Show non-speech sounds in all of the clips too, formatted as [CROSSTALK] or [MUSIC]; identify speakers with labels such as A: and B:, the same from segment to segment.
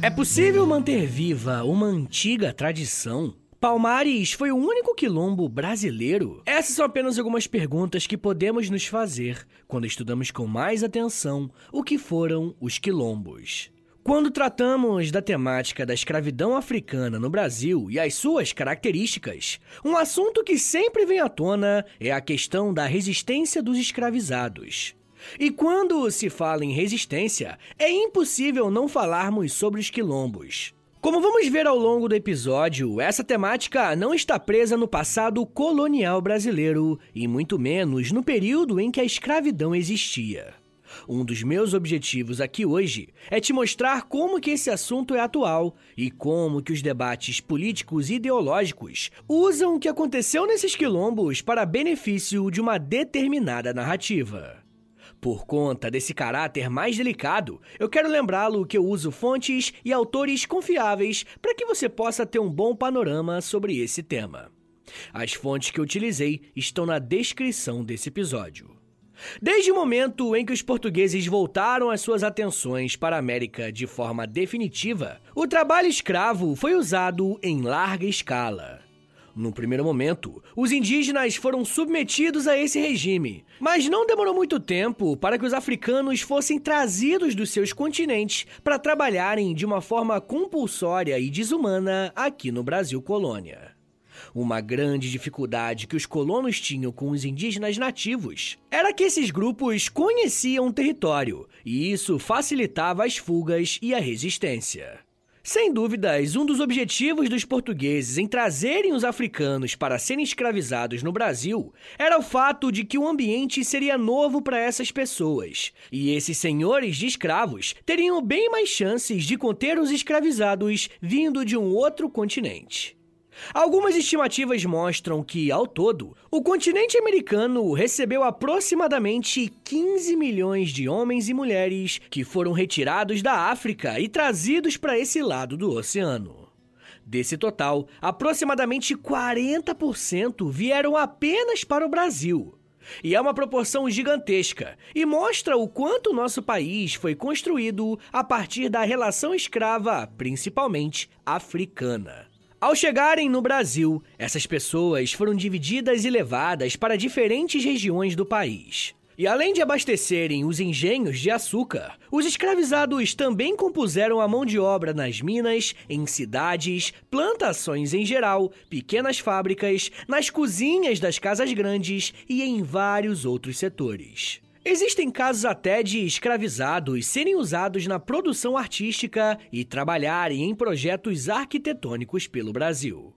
A: É possível manter viva uma antiga tradição? Palmares foi o único quilombo brasileiro? Essas são apenas algumas perguntas que podemos nos fazer quando estudamos com mais atenção o que foram os quilombos. Quando tratamos da temática da escravidão africana no Brasil e as suas características, um assunto que sempre vem à tona é a questão da resistência dos escravizados. E quando se fala em resistência, é impossível não falarmos sobre os quilombos. Como vamos ver ao longo do episódio, essa temática não está presa no passado colonial brasileiro e muito menos no período em que a escravidão existia. Um dos meus objetivos aqui hoje é te mostrar como que esse assunto é atual e como que os debates políticos e ideológicos usam o que aconteceu nesses quilombos para benefício de uma determinada narrativa. Por conta desse caráter mais delicado, eu quero lembrá-lo que eu uso fontes e autores confiáveis para que você possa ter um bom panorama sobre esse tema. As fontes que utilizei estão na descrição desse episódio. Desde o momento em que os portugueses voltaram as suas atenções para a América de forma definitiva, o trabalho escravo foi usado em larga escala. No primeiro momento, os indígenas foram submetidos a esse regime, mas não demorou muito tempo para que os africanos fossem trazidos dos seus continentes para trabalharem de uma forma compulsória e desumana aqui no Brasil colônia. Uma grande dificuldade que os colonos tinham com os indígenas nativos era que esses grupos conheciam o território, e isso facilitava as fugas e a resistência. Sem dúvidas, um dos objetivos dos portugueses em trazerem os africanos para serem escravizados no Brasil era o fato de que o ambiente seria novo para essas pessoas, e esses senhores de escravos teriam bem mais chances de conter os escravizados vindo de um outro continente. Algumas estimativas mostram que, ao todo, o continente americano recebeu aproximadamente 15 milhões de homens e mulheres que foram retirados da África e trazidos para esse lado do oceano. Desse total, aproximadamente 40% vieram apenas para o Brasil. E é uma proporção gigantesca e mostra o quanto o nosso país foi construído a partir da relação escrava, principalmente africana. Ao chegarem no Brasil, essas pessoas foram divididas e levadas para diferentes regiões do país. E além de abastecerem os engenhos de açúcar, os escravizados também compuseram a mão de obra nas minas, em cidades, plantações em geral, pequenas fábricas, nas cozinhas das casas grandes e em vários outros setores. Existem casos até de escravizados serem usados na produção artística e trabalharem em projetos arquitetônicos pelo Brasil.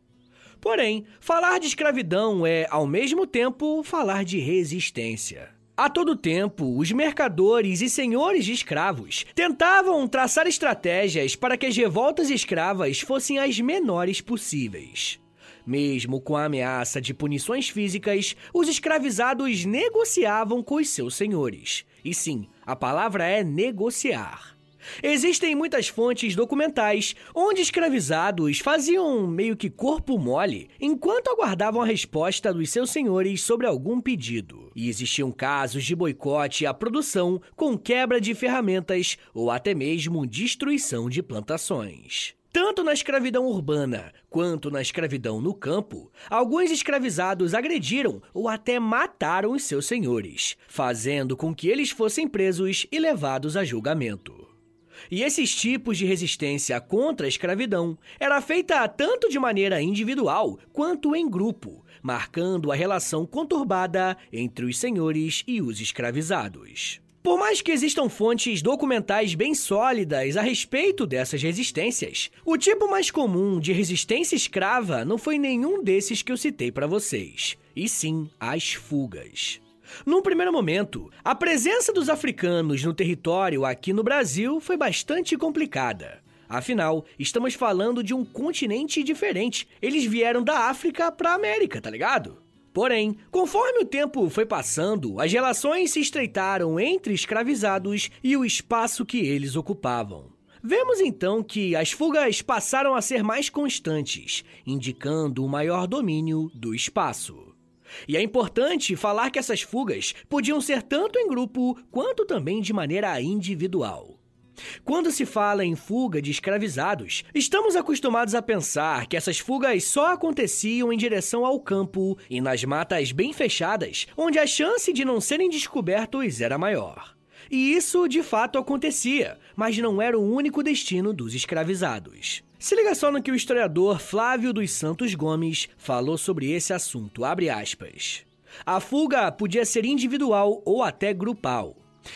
A: Porém, falar de escravidão é, ao mesmo tempo, falar de resistência. A todo tempo, os mercadores e senhores de escravos tentavam traçar estratégias para que as revoltas escravas fossem as menores possíveis. Mesmo com a ameaça de punições físicas, os escravizados negociavam com os seus senhores. E sim, a palavra é negociar. Existem muitas fontes documentais onde escravizados faziam meio que corpo mole enquanto aguardavam a resposta dos seus senhores sobre algum pedido. E existiam casos de boicote à produção com quebra de ferramentas ou até mesmo destruição de plantações. Tanto na escravidão urbana quanto na escravidão no campo, alguns escravizados agrediram ou até mataram os seus senhores, fazendo com que eles fossem presos e levados a julgamento. E esses tipos de resistência contra a escravidão era feita tanto de maneira individual quanto em grupo, marcando a relação conturbada entre os senhores e os escravizados. Por mais que existam fontes documentais bem sólidas a respeito dessas resistências, o tipo mais comum de resistência escrava não foi nenhum desses que eu citei para vocês, e sim as fugas. Num primeiro momento, a presença dos africanos no território aqui no Brasil foi bastante complicada. Afinal, estamos falando de um continente diferente. Eles vieram da África para a América, tá ligado? Porém, conforme o tempo foi passando, as relações se estreitaram entre escravizados e o espaço que eles ocupavam. Vemos então que as fugas passaram a ser mais constantes, indicando o maior domínio do espaço. E é importante falar que essas fugas podiam ser tanto em grupo quanto também de maneira individual. Quando se fala em fuga de escravizados, estamos acostumados a pensar que essas fugas só aconteciam em direção ao campo e nas matas bem fechadas, onde a chance de não serem descobertos era maior. E isso de fato acontecia, mas não era o único destino dos escravizados. Se liga só no que o historiador Flávio dos Santos Gomes falou sobre esse assunto, abre aspas. A fuga podia ser individual ou até grupal.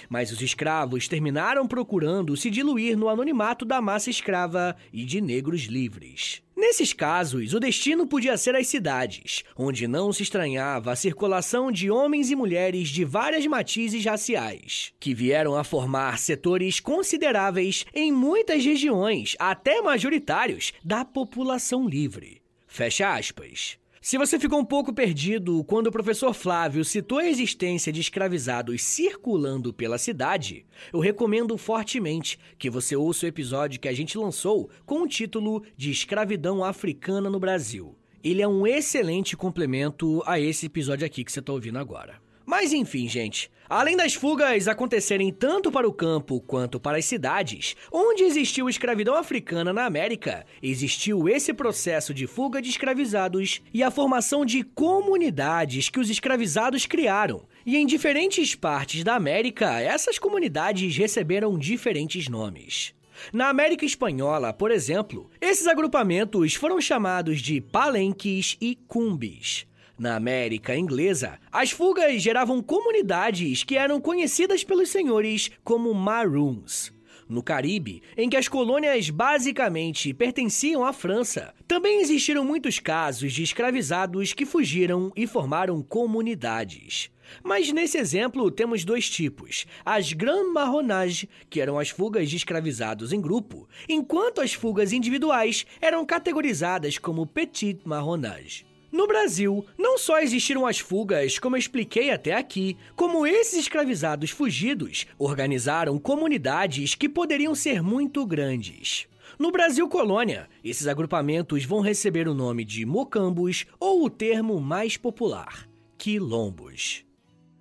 A: Mas os escravos terminaram procurando se diluir no anonimato da massa escrava e de negros livres. Nesses casos, o destino podia ser as cidades, onde não se estranhava a circulação de homens e mulheres de várias matizes raciais, que vieram a formar setores consideráveis em muitas regiões, até majoritários, da população livre. Fecha aspas. Se você ficou um pouco perdido quando o professor Flávio citou a existência de escravizados circulando pela cidade, eu recomendo fortemente que você ouça o episódio que a gente lançou com o título de Escravidão Africana no Brasil. Ele é um excelente complemento a esse episódio aqui que você está ouvindo agora. Mas enfim, gente. Além das fugas acontecerem tanto para o campo quanto para as cidades, onde existiu escravidão africana na América, existiu esse processo de fuga de escravizados e a formação de comunidades que os escravizados criaram. E em diferentes partes da América, essas comunidades receberam diferentes nomes. Na América Espanhola, por exemplo, esses agrupamentos foram chamados de palenques e cumbis. Na América Inglesa, as fugas geravam comunidades que eram conhecidas pelos senhores como Maroons. No Caribe, em que as colônias basicamente pertenciam à França, também existiram muitos casos de escravizados que fugiram e formaram comunidades. Mas nesse exemplo temos dois tipos: as Grand Marronnage, que eram as fugas de escravizados em grupo, enquanto as fugas individuais eram categorizadas como Petit Marronnage. No Brasil, não só existiram as fugas, como eu expliquei até aqui, como esses escravizados fugidos organizaram comunidades que poderiam ser muito grandes. No Brasil Colônia, esses agrupamentos vão receber o nome de mocambos ou o termo mais popular, quilombos.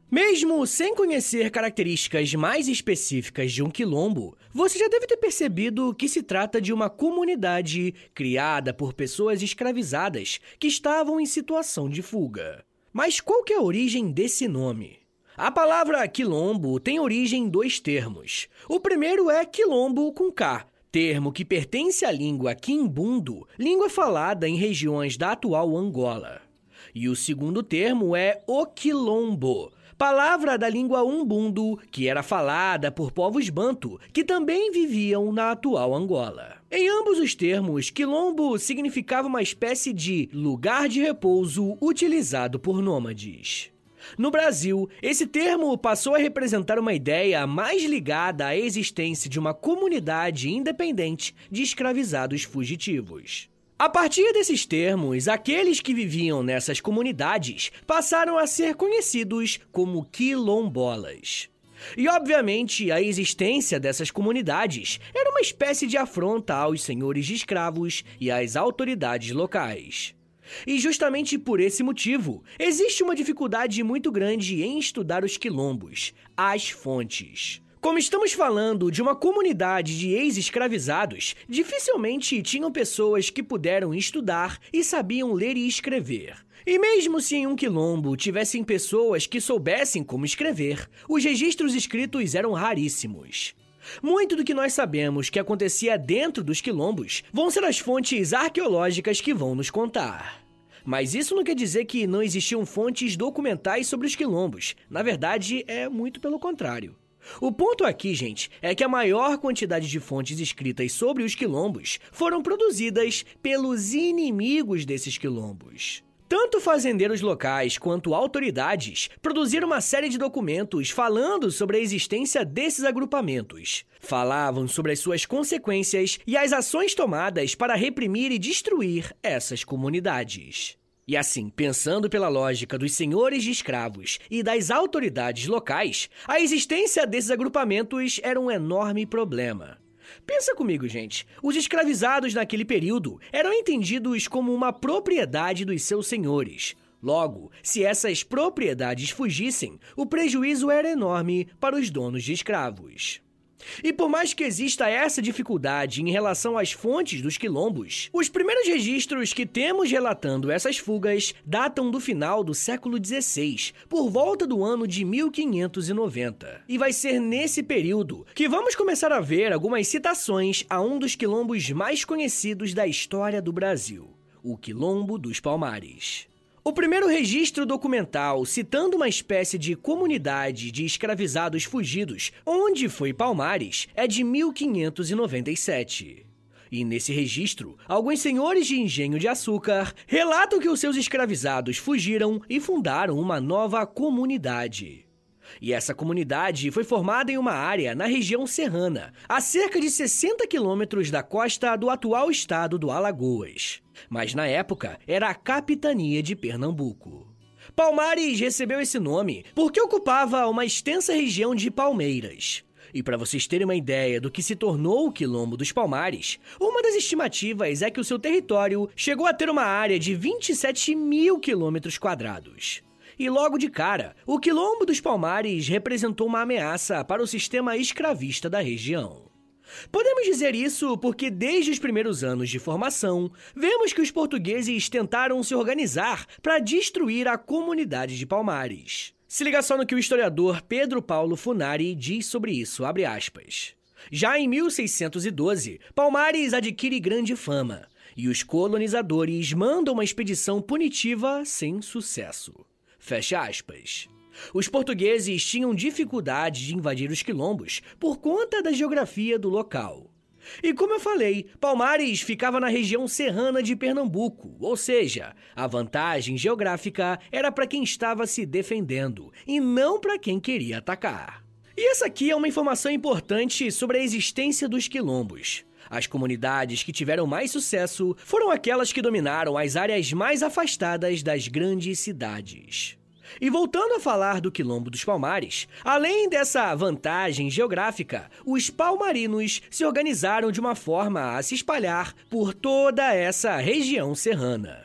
A: Mesmo sem conhecer características mais específicas de um quilombo, você já deve ter percebido que se trata de uma comunidade criada por pessoas escravizadas que estavam em situação de fuga. Mas qual que é a origem desse nome? A palavra quilombo tem origem em dois termos. O primeiro é quilombo com K, termo que pertence à língua quimbundo, língua falada em regiões da atual Angola. E o segundo termo é o quilombo, palavra da língua umbundo, que era falada por povos banto, que também viviam na atual Angola. Em ambos os termos, quilombo significava uma espécie de lugar de repouso utilizado por nômades. No Brasil, esse termo passou a representar uma ideia mais ligada à existência de uma comunidade independente de escravizados fugitivos. A partir desses termos, aqueles que viviam nessas comunidades passaram a ser conhecidos como quilombolas. E, obviamente, a existência dessas comunidades era uma espécie de afronta aos senhores de escravos e às autoridades locais. E justamente por esse motivo, existe uma dificuldade muito grande em estudar os quilombos, as fontes. Como estamos falando de uma comunidade de ex-escravizados, dificilmente tinham pessoas que puderam estudar e sabiam ler e escrever. E mesmo se em um quilombo tivessem pessoas que soubessem como escrever, os registros escritos eram raríssimos. Muito do que nós sabemos que acontecia dentro dos quilombos vão ser as fontes arqueológicas que vão nos contar. Mas isso não quer dizer que não existiam fontes documentais sobre os quilombos. Na verdade, é muito pelo contrário. O ponto aqui, gente, é que a maior quantidade de fontes escritas sobre os quilombos foram produzidas pelos inimigos desses quilombos. Tanto fazendeiros locais quanto autoridades produziram uma série de documentos falando sobre a existência desses agrupamentos. Falavam sobre as suas consequências e as ações tomadas para reprimir e destruir essas comunidades. E assim, pensando pela lógica dos senhores de escravos e das autoridades locais, a existência desses agrupamentos era um enorme problema. Pensa comigo, gente. Os escravizados naquele período eram entendidos como uma propriedade dos seus senhores. Logo, se essas propriedades fugissem, o prejuízo era enorme para os donos de escravos. E por mais que exista essa dificuldade em relação às fontes dos quilombos, os primeiros registros que temos relatando essas fugas datam do final do século XVI, por volta do ano de 1590. E vai ser nesse período que vamos começar a ver algumas citações a um dos quilombos mais conhecidos da história do Brasil, o Quilombo dos Palmares. O primeiro registro documental citando uma espécie de comunidade de escravizados fugidos, onde foi Palmares, é de 1597. E nesse registro, alguns senhores de engenho de açúcar relatam que os seus escravizados fugiram e fundaram uma nova comunidade. E essa comunidade foi formada em uma área na região serrana, a cerca de 60 quilômetros da costa do atual estado do Alagoas. Mas na época era a capitania de Pernambuco. Palmares recebeu esse nome porque ocupava uma extensa região de palmeiras. E para vocês terem uma ideia do que se tornou o Quilombo dos Palmares, uma das estimativas é que o seu território chegou a ter uma área de 27 mil quilômetros quadrados. E logo de cara, o Quilombo dos Palmares representou uma ameaça para o sistema escravista da região. Podemos dizer isso porque, desde os primeiros anos de formação, vemos que os portugueses tentaram se organizar para destruir a comunidade de Palmares. Se liga só no que o historiador Pedro Paulo Funari diz sobre isso, abre aspas. Já em 1612, Palmares adquire grande fama, e os colonizadores mandam uma expedição punitiva sem sucesso. Fecha aspas. Os portugueses tinham dificuldade de invadir os quilombos por conta da geografia do local. E como eu falei, Palmares ficava na região serrana de Pernambuco, ou seja, a vantagem geográfica era para quem estava se defendendo e não para quem queria atacar. E essa aqui é uma informação importante sobre a existência dos quilombos. As comunidades que tiveram mais sucesso foram aquelas que dominaram as áreas mais afastadas das grandes cidades. E voltando a falar do Quilombo dos Palmares, além dessa vantagem geográfica, os palmarinos se organizaram de uma forma a se espalhar por toda essa região serrana.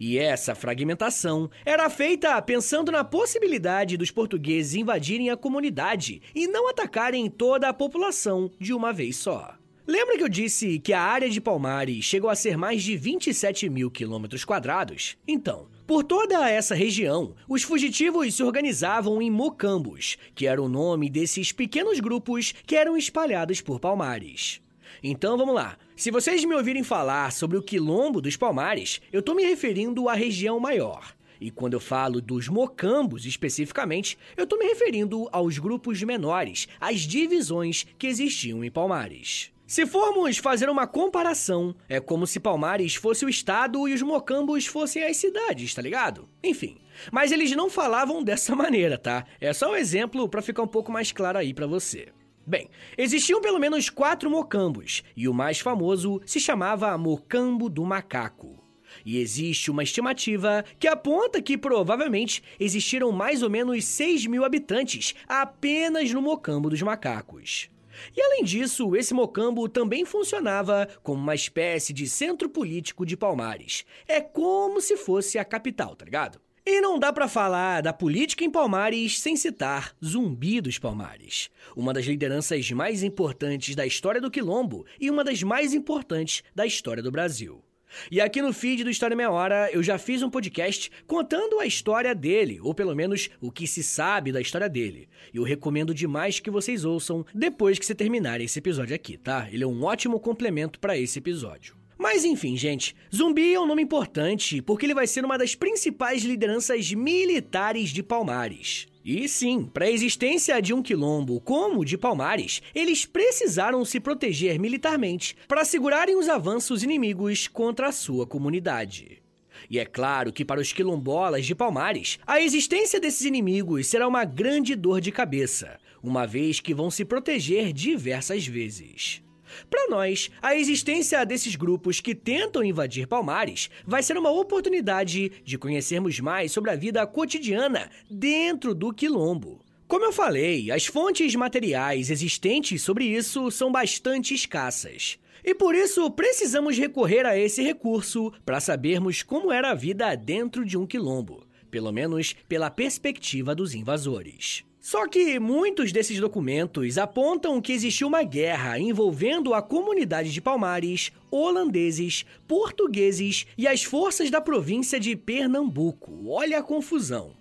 A: E essa fragmentação era feita pensando na possibilidade dos portugueses invadirem a comunidade e não atacarem toda a população de uma vez só. Lembra que eu disse que a área de Palmares chegou a ser mais de 27 mil quilômetros quadrados? Então, por toda essa região, os fugitivos se organizavam em mocambos, que era o nome desses pequenos grupos que eram espalhados por Palmares. Então vamos lá. Se vocês me ouvirem falar sobre o quilombo dos Palmares, eu estou me referindo à região maior. E quando eu falo dos mocambos especificamente, eu estou me referindo aos grupos menores, às divisões que existiam em Palmares. Se formos fazer uma comparação, é como se Palmares fosse o estado e os mocambos fossem as cidades, tá ligado? Enfim. Mas eles não falavam [LAUGHS] dessa maneira, tá? É só um exemplo para ficar um pouco mais claro aí para você. Bem, existiam pelo menos quatro mocambos, e o mais famoso se chamava Mocambo do Macaco. E existe uma estimativa que aponta que provavelmente existiram mais ou menos 6 mil habitantes apenas no Mocambo dos Macacos. E além disso, esse mocambo também funcionava como uma espécie de centro político de Palmares. É como se fosse a capital, tá ligado? E não dá para falar da política em Palmares sem citar Zumbi dos Palmares, uma das lideranças mais importantes da história do Quilombo e uma das mais importantes da história do Brasil. E aqui no feed do História Meia Hora eu já fiz um podcast contando a história dele, ou pelo menos o que se sabe da história dele. E eu recomendo demais que vocês ouçam depois que você terminar esse episódio aqui, tá? Ele é um ótimo complemento para esse episódio. Mas enfim, gente, Zumbi é um nome importante porque ele vai ser uma das principais lideranças militares de Palmares. E sim, para a existência de um quilombo como o de Palmares, eles precisaram se proteger militarmente para segurarem os avanços inimigos contra a sua comunidade. E é claro que para os quilombolas de Palmares, a existência desses inimigos será uma grande dor de cabeça, uma vez que vão se proteger diversas vezes. Para nós, a existência desses grupos que tentam invadir Palmares vai ser uma oportunidade de conhecermos mais sobre a vida cotidiana dentro do quilombo. Como eu falei, as fontes materiais existentes sobre isso são bastante escassas. E por isso precisamos recorrer a esse recurso para sabermos como era a vida dentro de um quilombo, pelo menos pela perspectiva dos invasores. Só que muitos desses documentos apontam que existiu uma guerra envolvendo a comunidade de Palmares, holandeses, portugueses e as forças da província de Pernambuco. Olha a confusão.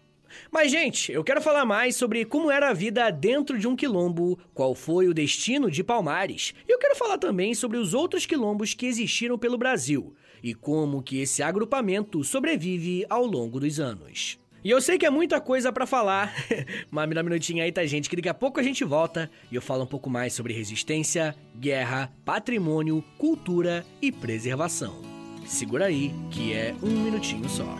A: Mas, gente, eu quero falar mais sobre como era a vida dentro de um quilombo, qual foi o destino de Palmares, e eu quero falar também sobre os outros quilombos que existiram pelo Brasil e como que esse agrupamento sobrevive ao longo dos anos. E eu sei que é muita coisa para falar, [LAUGHS] mas me dá um minutinho aí, tá, gente? Que daqui a pouco a gente volta e eu falo um pouco mais sobre resistência, guerra, patrimônio, cultura e preservação. Segura aí, que é um minutinho só.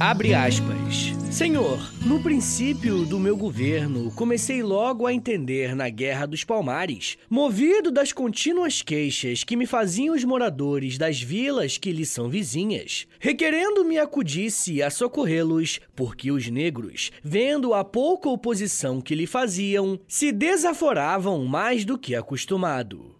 A: Abre aspas. Senhor, no princípio do meu governo, comecei logo a entender na Guerra dos Palmares, movido das contínuas queixas que me faziam os moradores das vilas que lhe são vizinhas, requerendo-me acudisse a socorrê-los, porque os negros, vendo a pouca oposição que lhe faziam, se desaforavam mais do que acostumado.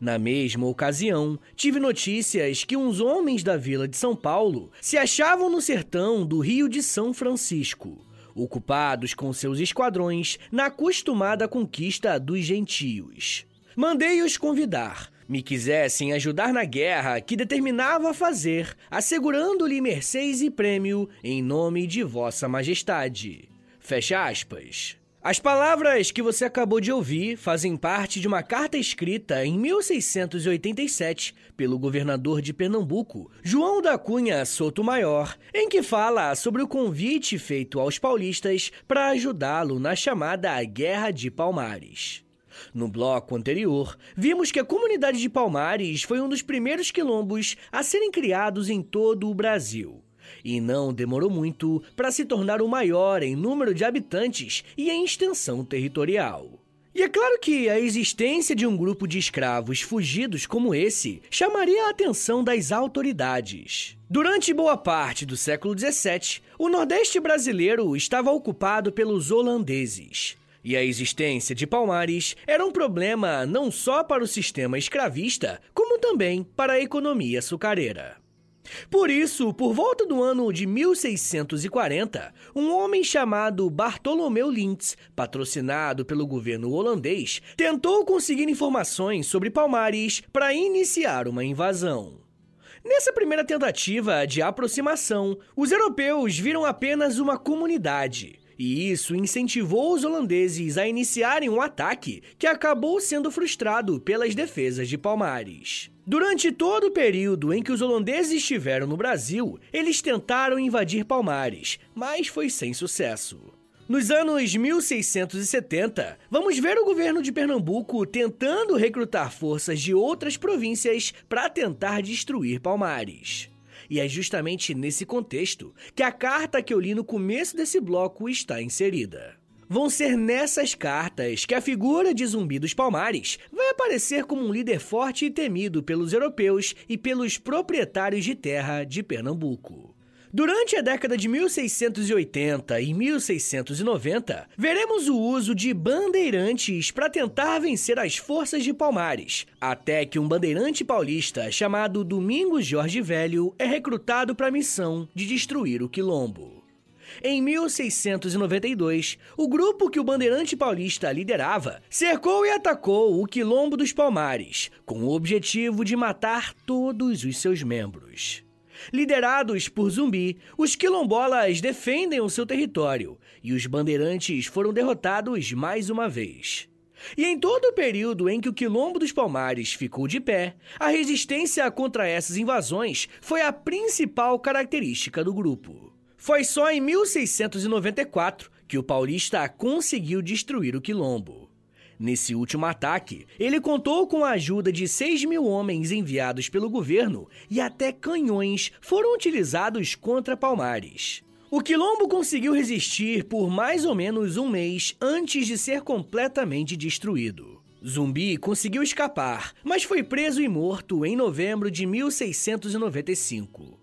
A: Na mesma ocasião, tive notícias que uns homens da vila de São Paulo se achavam no sertão do Rio de São Francisco, ocupados com seus esquadrões na acostumada conquista dos gentios. Mandei-os convidar, me quisessem ajudar na guerra que determinava fazer, assegurando-lhe mercês e prêmio em nome de Vossa Majestade. Fecha aspas. As palavras que você acabou de ouvir fazem parte de uma carta escrita em 1687 pelo governador de Pernambuco, João da Cunha Souto Maior, em que fala sobre o convite feito aos paulistas para ajudá-lo na chamada Guerra de Palmares. No bloco anterior, vimos que a comunidade de Palmares foi um dos primeiros quilombos a serem criados em todo o Brasil e não demorou muito para se tornar o maior em número de habitantes e em extensão territorial. E é claro que a existência de um grupo de escravos fugidos como esse chamaria a atenção das autoridades. Durante boa parte do século XVII, o Nordeste brasileiro estava ocupado pelos holandeses. E a existência de Palmares era um problema não só para o sistema escravista, como também para a economia açucareira. Por isso, por volta do ano de 1640, um homem chamado Bartolomeu Lintz, patrocinado pelo governo holandês, tentou conseguir informações sobre Palmares para iniciar uma invasão. Nessa primeira tentativa de aproximação, os europeus viram apenas uma comunidade, e isso incentivou os holandeses a iniciarem um ataque que acabou sendo frustrado pelas defesas de Palmares. Durante todo o período em que os holandeses estiveram no Brasil, eles tentaram invadir Palmares, mas foi sem sucesso. Nos anos 1670, vamos ver o governo de Pernambuco tentando recrutar forças de outras províncias para tentar destruir Palmares. E é justamente nesse contexto que a carta que eu li no começo desse bloco está inserida. Vão ser nessas cartas que a figura de Zumbi dos Palmares vai aparecer como um líder forte e temido pelos europeus e pelos proprietários de terra de Pernambuco. Durante a década de 1680 e 1690, veremos o uso de bandeirantes para tentar vencer as forças de Palmares, até que um bandeirante paulista chamado Domingos Jorge Velho é recrutado para a missão de destruir o quilombo. Em 1692, o grupo que o Bandeirante Paulista liderava cercou e atacou o Quilombo dos Palmares, com o objetivo de matar todos os seus membros. Liderados por Zumbi, os quilombolas defendem o seu território e os bandeirantes foram derrotados mais uma vez. E em todo o período em que o Quilombo dos Palmares ficou de pé, a resistência contra essas invasões foi a principal característica do grupo. Foi só em 1694 que o paulista conseguiu destruir o Quilombo. Nesse último ataque, ele contou com a ajuda de 6 mil homens enviados pelo governo e até canhões foram utilizados contra Palmares. O Quilombo conseguiu resistir por mais ou menos um mês antes de ser completamente destruído. Zumbi conseguiu escapar, mas foi preso e morto em novembro de 1695.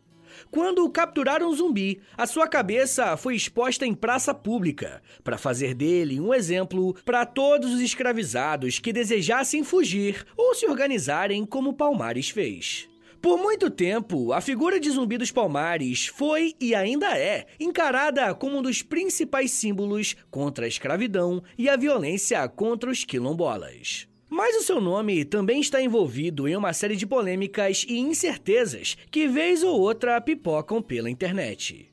A: Quando capturaram Zumbi, a sua cabeça foi exposta em praça pública, para fazer dele um exemplo para todos os escravizados que desejassem fugir ou se organizarem como Palmares fez. Por muito tempo, a figura de Zumbi dos Palmares foi e ainda é encarada como um dos principais símbolos contra a escravidão e a violência contra os quilombolas. Mas o seu nome também está envolvido em uma série de polêmicas e incertezas que, vez ou outra, pipocam pela internet.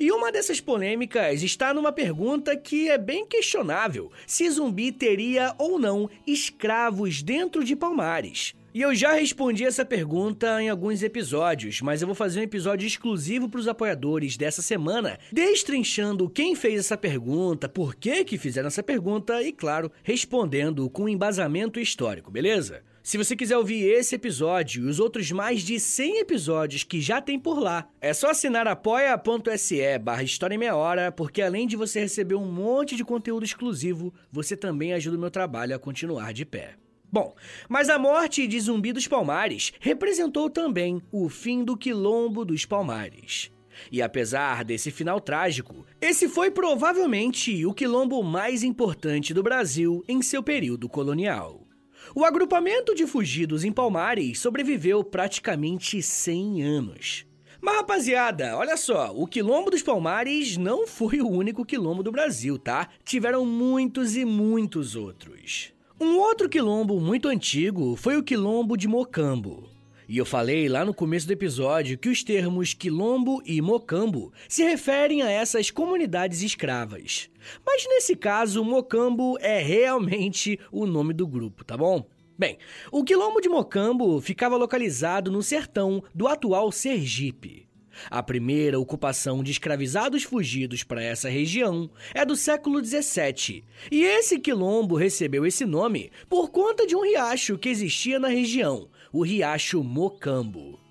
A: E uma dessas polêmicas está numa pergunta que é bem questionável: se zumbi teria ou não escravos dentro de Palmares. E eu já respondi essa pergunta em alguns episódios, mas eu vou fazer um episódio exclusivo para os apoiadores dessa semana, destrinchando quem fez essa pergunta, por que que fizeram essa pergunta e, claro, respondendo com embasamento histórico, beleza? Se você quiser ouvir esse episódio e os outros mais de 100 episódios que já tem por lá, é só assinar apoia.se barra História em Meia Hora, porque além de você receber um monte de conteúdo exclusivo, você também ajuda o meu trabalho a continuar de pé. Bom, mas a morte de Zumbi dos Palmares representou também o fim do Quilombo dos Palmares. E apesar desse final trágico, esse foi provavelmente o quilombo mais importante do Brasil em seu período colonial. O agrupamento de fugidos em Palmares sobreviveu praticamente 100 anos. Mas rapaziada, olha só, o Quilombo dos Palmares não foi o único quilombo do Brasil, tá? Tiveram muitos e muitos outros. Um outro quilombo muito antigo foi o quilombo de Mocambo. E eu falei lá no começo do episódio que os termos quilombo e mocambo se referem a essas comunidades escravas. Mas nesse caso, mocambo é realmente o nome do grupo, tá bom? Bem, o quilombo de Mocambo ficava localizado no sertão do atual Sergipe. A primeira ocupação de escravizados fugidos para essa região é do século 17, e esse quilombo recebeu esse nome por conta de um riacho que existia na região, o Riacho Mocambo.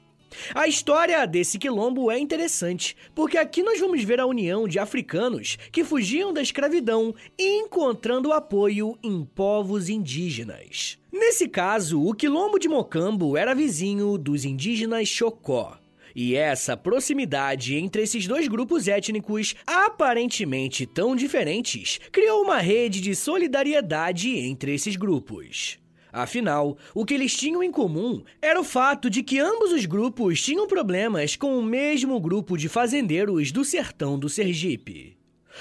A: A história desse quilombo é interessante, porque aqui nós vamos ver a união de africanos que fugiam da escravidão e encontrando apoio em povos indígenas. Nesse caso, o quilombo de Mocambo era vizinho dos indígenas Chocó, e essa proximidade entre esses dois grupos étnicos, aparentemente tão diferentes, criou uma rede de solidariedade entre esses grupos. Afinal, o que eles tinham em comum era o fato de que ambos os grupos tinham problemas com o mesmo grupo de fazendeiros do sertão do Sergipe.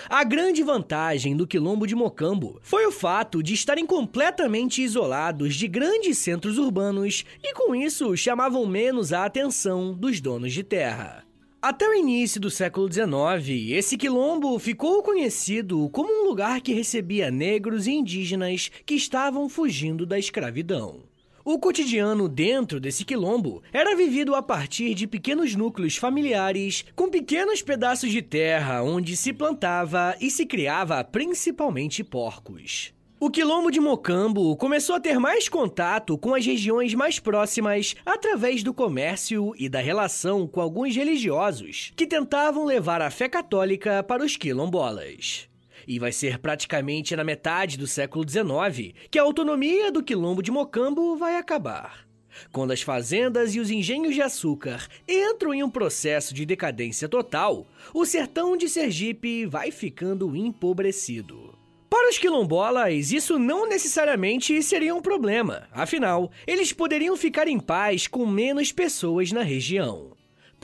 A: A grande vantagem do quilombo de Mocambo foi o fato de estarem completamente isolados de grandes centros urbanos e com isso chamavam menos a atenção dos donos de terra. Até o início do século XIX, esse quilombo ficou conhecido como um lugar que recebia negros e indígenas que estavam fugindo da escravidão. O cotidiano dentro desse quilombo era vivido a partir de pequenos núcleos familiares, com pequenos pedaços de terra onde se plantava e se criava principalmente porcos. O quilombo de Mocambo começou a ter mais contato com as regiões mais próximas através do comércio e da relação com alguns religiosos que tentavam levar a fé católica para os quilombolas. E vai ser praticamente na metade do século XIX que a autonomia do quilombo de Mocambo vai acabar. Quando as fazendas e os engenhos de açúcar entram em um processo de decadência total, o sertão de Sergipe vai ficando empobrecido. Para os quilombolas, isso não necessariamente seria um problema, afinal, eles poderiam ficar em paz com menos pessoas na região.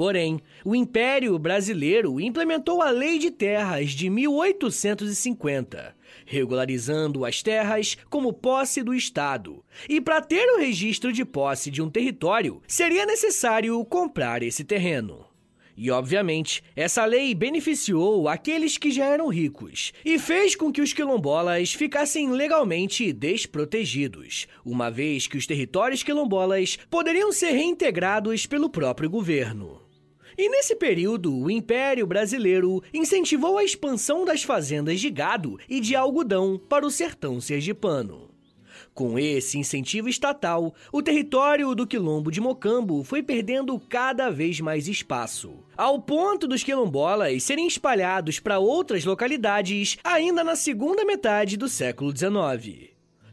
A: Porém, o Império Brasileiro implementou a Lei de Terras de 1850, regularizando as terras como posse do Estado. E para ter o registro de posse de um território, seria necessário comprar esse terreno. E, obviamente, essa lei beneficiou aqueles que já eram ricos e fez com que os quilombolas ficassem legalmente desprotegidos, uma vez que os territórios quilombolas poderiam ser reintegrados pelo próprio governo. E nesse período, o Império Brasileiro incentivou a expansão das fazendas de gado e de algodão para o sertão sergipano. Com esse incentivo estatal, o território do Quilombo de Mocambo foi perdendo cada vez mais espaço, ao ponto dos quilombolas serem espalhados para outras localidades ainda na segunda metade do século XIX.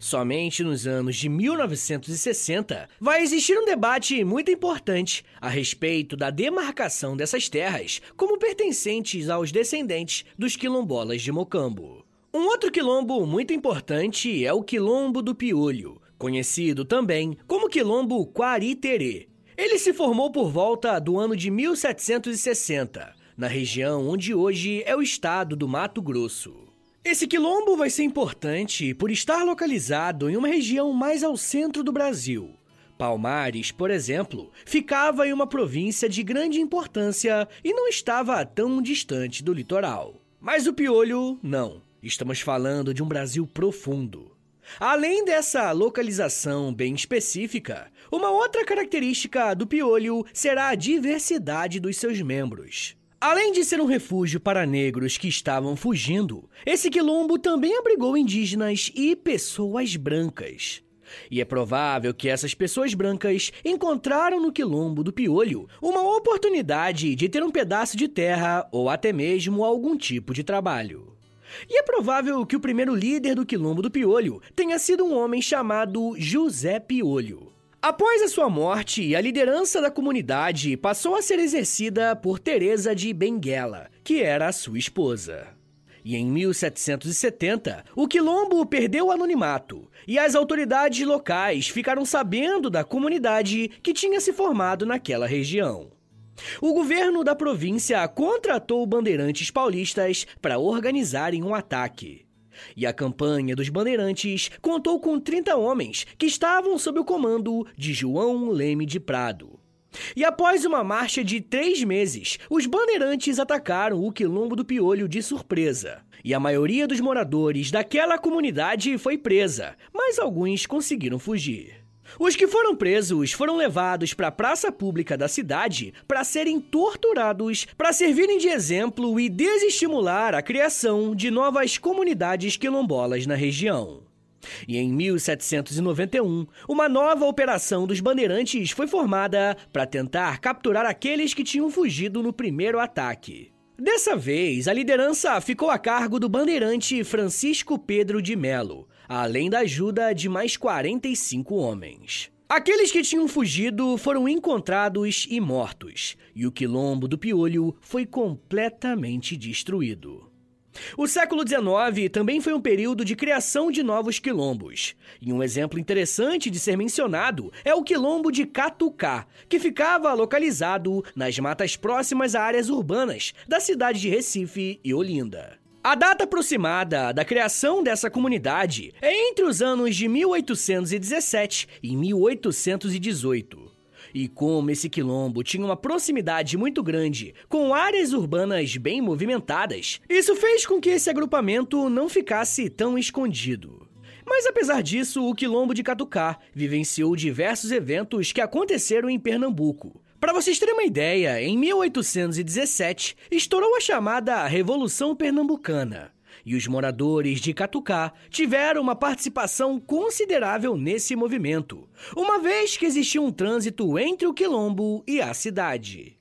A: Somente nos anos de 1960 vai existir um debate muito importante a respeito da demarcação dessas terras como pertencentes aos descendentes dos quilombolas de Mocambo. Um outro quilombo muito importante é o Quilombo do Piolho, conhecido também como Quilombo Quariterê. Ele se formou por volta do ano de 1760, na região onde hoje é o estado do Mato Grosso. Esse quilombo vai ser importante por estar localizado em uma região mais ao centro do Brasil. Palmares, por exemplo, ficava em uma província de grande importância e não estava tão distante do litoral. Mas o piolho, não. Estamos falando de um Brasil profundo. Além dessa localização bem específica, uma outra característica do piolho será a diversidade dos seus membros. Além de ser um refúgio para negros que estavam fugindo, esse quilombo também abrigou indígenas e pessoas brancas. E é provável que essas pessoas brancas encontraram no quilombo do Piolho uma oportunidade de ter um pedaço de terra ou até mesmo algum tipo de trabalho. E é provável que o primeiro líder do quilombo do Piolho tenha sido um homem chamado José Piolho. Após a sua morte, a liderança da comunidade passou a ser exercida por Teresa de Benguela, que era sua esposa. E em 1770, o quilombo perdeu o anonimato e as autoridades locais ficaram sabendo da comunidade que tinha se formado naquela região. O governo da província contratou bandeirantes paulistas para organizarem um ataque. E a campanha dos Bandeirantes contou com 30 homens que estavam sob o comando de João Leme de Prado. E após uma marcha de três meses, os bandeirantes atacaram o Quilombo do Piolho de surpresa. E a maioria dos moradores daquela comunidade foi presa, mas alguns conseguiram fugir. Os que foram presos foram levados para a praça pública da cidade para serem torturados, para servirem de exemplo e desestimular a criação de novas comunidades quilombolas na região. E em 1791, uma nova operação dos bandeirantes foi formada para tentar capturar aqueles que tinham fugido no primeiro ataque. Dessa vez, a liderança ficou a cargo do bandeirante Francisco Pedro de Melo, além da ajuda de mais 45 homens. Aqueles que tinham fugido foram encontrados e mortos, e o quilombo do Piolho foi completamente destruído. O século XIX também foi um período de criação de novos quilombos. E um exemplo interessante de ser mencionado é o quilombo de Catucá, que ficava localizado nas matas próximas a áreas urbanas da cidade de Recife e Olinda. A data aproximada da criação dessa comunidade é entre os anos de 1817 e 1818. E como esse quilombo tinha uma proximidade muito grande com áreas urbanas bem movimentadas, isso fez com que esse agrupamento não ficasse tão escondido. Mas apesar disso, o Quilombo de Catucá vivenciou diversos eventos que aconteceram em Pernambuco, para vocês terem uma ideia, em 1817 estourou a chamada Revolução Pernambucana. E os moradores de Catucá tiveram uma participação considerável nesse movimento, uma vez que existia um trânsito entre o quilombo e a cidade.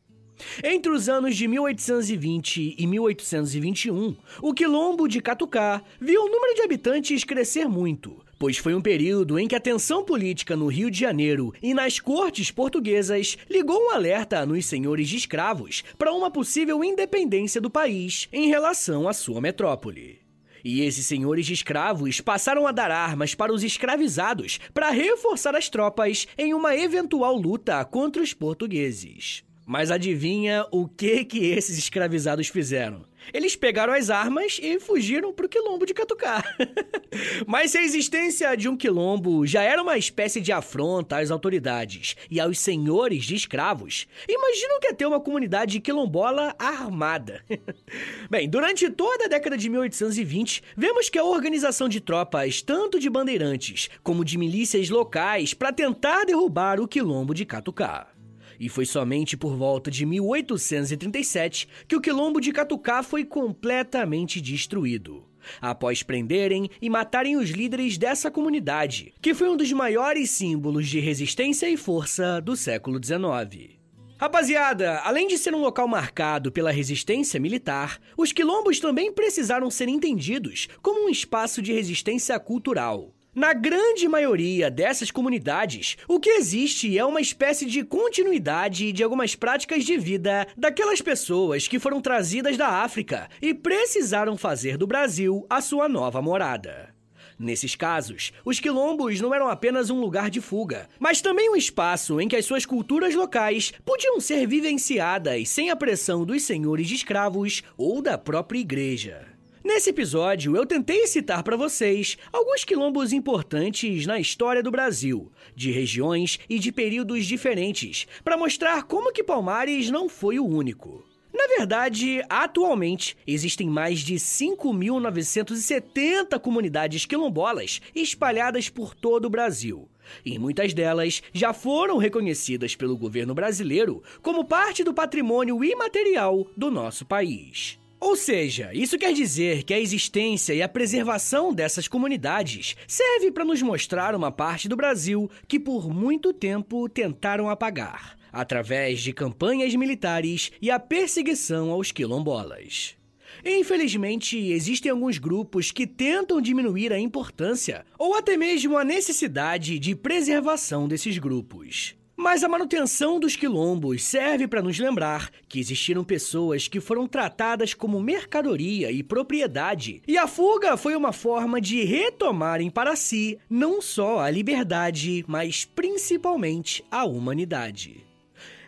A: Entre os anos de 1820 e 1821, o quilombo de Catucá viu o número de habitantes crescer muito, pois foi um período em que a tensão política no Rio de Janeiro e nas cortes portuguesas ligou um alerta nos senhores de escravos para uma possível independência do país em relação à sua metrópole. E esses senhores de escravos passaram a dar armas para os escravizados para reforçar as tropas em uma eventual luta contra os portugueses. Mas adivinha o que que esses escravizados fizeram? Eles pegaram as armas e fugiram pro quilombo de Catucá. [LAUGHS] Mas se a existência de um quilombo já era uma espécie de afronta às autoridades e aos senhores de escravos, imagina o que é ter uma comunidade quilombola armada. [LAUGHS] Bem, durante toda a década de 1820, vemos que a organização de tropas, tanto de bandeirantes como de milícias locais, para tentar derrubar o quilombo de Catucá. E foi somente por volta de 1837 que o quilombo de Catucá foi completamente destruído. Após prenderem e matarem os líderes dessa comunidade, que foi um dos maiores símbolos de resistência e força do século XIX. Rapaziada, além de ser um local marcado pela resistência militar, os quilombos também precisaram ser entendidos como um espaço de resistência cultural. Na grande maioria dessas comunidades, o que existe é uma espécie de continuidade de algumas práticas de vida daquelas pessoas que foram trazidas da África e precisaram fazer do Brasil a sua nova morada. Nesses casos, os quilombos não eram apenas um lugar de fuga, mas também um espaço em que as suas culturas locais podiam ser vivenciadas sem a pressão dos senhores de escravos ou da própria igreja. Nesse episódio, eu tentei citar para vocês alguns quilombos importantes na história do Brasil, de regiões e de períodos diferentes, para mostrar como que Palmares não foi o único. Na verdade, atualmente existem mais de 5.970 comunidades quilombolas espalhadas por todo o Brasil. E muitas delas já foram reconhecidas pelo governo brasileiro como parte do patrimônio imaterial do nosso país. Ou seja, isso quer dizer que a existência e a preservação dessas comunidades serve para nos mostrar uma parte do Brasil que por muito tempo tentaram apagar, através de campanhas militares e a perseguição aos quilombolas. Infelizmente, existem alguns grupos que tentam diminuir a importância ou até mesmo a necessidade de preservação desses grupos. Mas a manutenção dos quilombos serve para nos lembrar que existiram pessoas que foram tratadas como mercadoria e propriedade, e a fuga foi uma forma de retomarem para si não só a liberdade, mas principalmente a humanidade.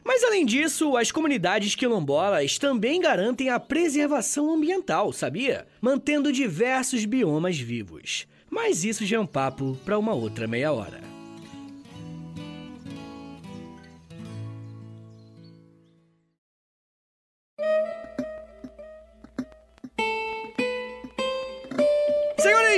A: Mas além disso, as comunidades quilombolas também garantem a preservação ambiental, sabia? Mantendo diversos biomas vivos. Mas isso já é um papo para uma outra meia hora.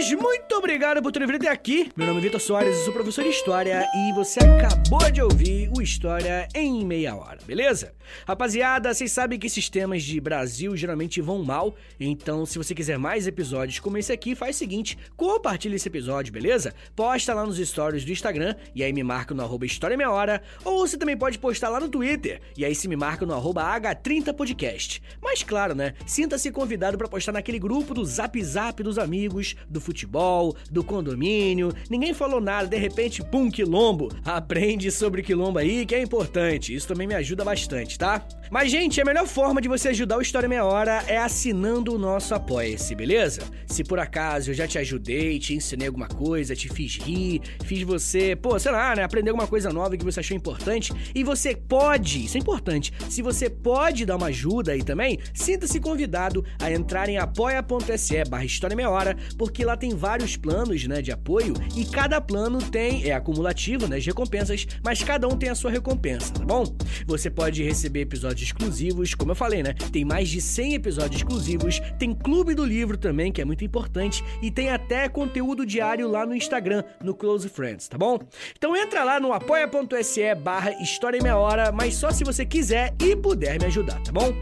A: Senhores, muito obrigado por terem vindo até aqui. Meu nome é Vitor Soares, eu sou professor de História e você acabou de ouvir o História em meia hora, beleza? Rapaziada, vocês sabem que esses temas de Brasil geralmente vão mal, então se você quiser mais episódios como esse aqui, faz o seguinte, compartilha esse episódio, beleza? Posta lá nos stories do Instagram e aí me marca no arroba História Meia Hora, ou você também pode postar lá no Twitter e aí se me marca no arroba H30podcast. Mas claro, né, sinta-se convidado para postar naquele grupo do Zap Zap dos amigos, do futebol, do condomínio, ninguém falou nada, de repente, pum, quilombo. Aprende sobre quilombo aí que é importante, isso também me ajuda bastante, tá? Mas, gente, a melhor forma de você ajudar o História Meia Hora é assinando o nosso Apoia-se, beleza? Se por acaso eu já te ajudei, te ensinei alguma coisa, te fiz rir, fiz você, pô, sei lá, né, aprender alguma coisa nova que você achou importante, e você pode, isso é importante, se você pode dar uma ajuda aí também, sinta-se convidado a entrar em apoia.se barra História Meia Hora, porque lá tem vários planos, né, de apoio, e cada plano tem, é acumulativo, né, de recompensas, mas cada um tem a sua recompensa, tá bom? Você pode receber episódios exclusivos, como eu falei, né, tem mais de 100 episódios exclusivos, tem Clube do Livro também, que é muito importante, e tem até conteúdo diário lá no Instagram, no Close Friends, tá bom? Então entra lá no apoia.se barra História em Meia Hora, mas só se você quiser e puder me ajudar, tá bom?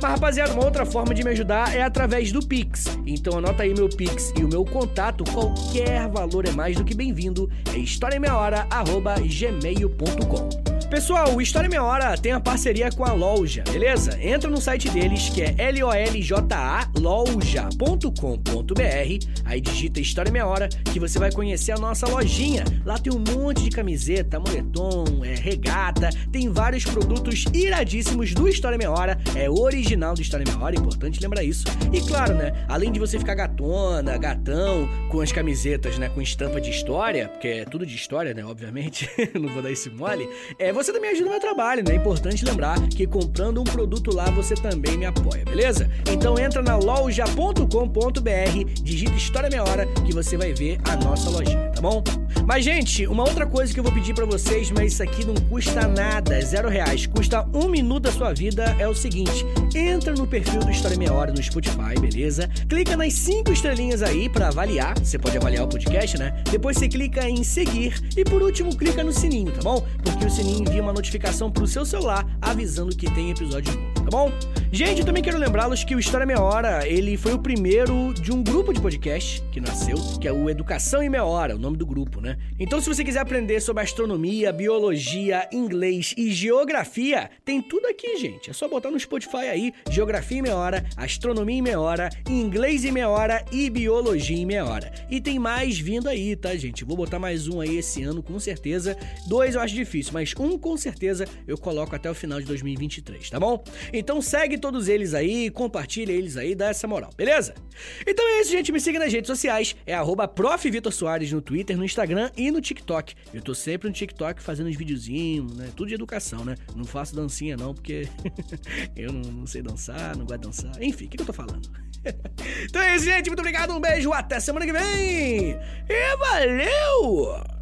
A: Mas rapaziada, uma outra forma de me ajudar é através do Pix. Então anota aí meu Pix e o meu contato, qualquer valor é mais do que bem-vindo, é historiameiahora.gmail.com. Pessoal, o História Meia Hora tem a parceria com a Loja, beleza? Entra no site deles que é loja.loja.com.br, aí digita História Meia Hora que você vai conhecer a nossa lojinha. Lá tem um monte de camiseta, moletom, é, regata, tem vários produtos iradíssimos do História Meia Hora, é original do História Meia Hora, importante lembrar isso. E claro, né, além de você ficar gatona, gatão, com as camisetas, né, com estampa de história, porque é tudo de história, né, obviamente, [LAUGHS] não vou dar esse mole, é, você também ajuda meu trabalho, né? É importante lembrar que comprando um produto lá você também me apoia, beleza? Então entra na loja.com.br, digita História Meia Hora que você vai ver a nossa lojinha, tá bom? Mas, gente, uma outra coisa que eu vou pedir para vocês, mas isso aqui não custa nada, é zero reais, custa um minuto da sua vida, é o seguinte, entra no perfil do História Meia Hora no Spotify, beleza? Clica nas cinco estrelinhas aí para avaliar, você pode avaliar o podcast, né? Depois você clica em seguir e por último clica no sininho, tá bom? Porque o sininho envia uma notificação pro seu celular avisando que tem episódio novo, tá bom? Gente, eu também quero lembrá-los que o História Meia Hora, ele foi o primeiro de um grupo de podcast que nasceu, que é o Educação em Meia Hora, o nome do grupo, né? Então, se você quiser aprender sobre astronomia, biologia, inglês e geografia, tem tudo aqui, gente. É só botar no Spotify aí, Geografia em Meia Hora, Astronomia em Meia Hora, Inglês em Meia Hora e Biologia em Meia Hora. E tem mais vindo aí, tá, gente? Vou botar mais um aí esse ano, com certeza. Dois eu acho difícil, mas um com certeza eu coloco até o final de 2023, tá bom? Então segue todos eles aí, compartilha eles aí, dá essa moral, beleza? Então é isso, gente. Me siga nas redes sociais. É arroba no Twitter, no Instagram e no TikTok. Eu tô sempre no TikTok fazendo uns videozinhos, né? Tudo de educação, né? Não faço dancinha não, porque [LAUGHS] eu não, não, sei dançar, não gosto de dançar. Enfim, o que, que eu tô falando? [LAUGHS] então é isso, gente. Muito obrigado, um beijo, até semana que vem. E valeu!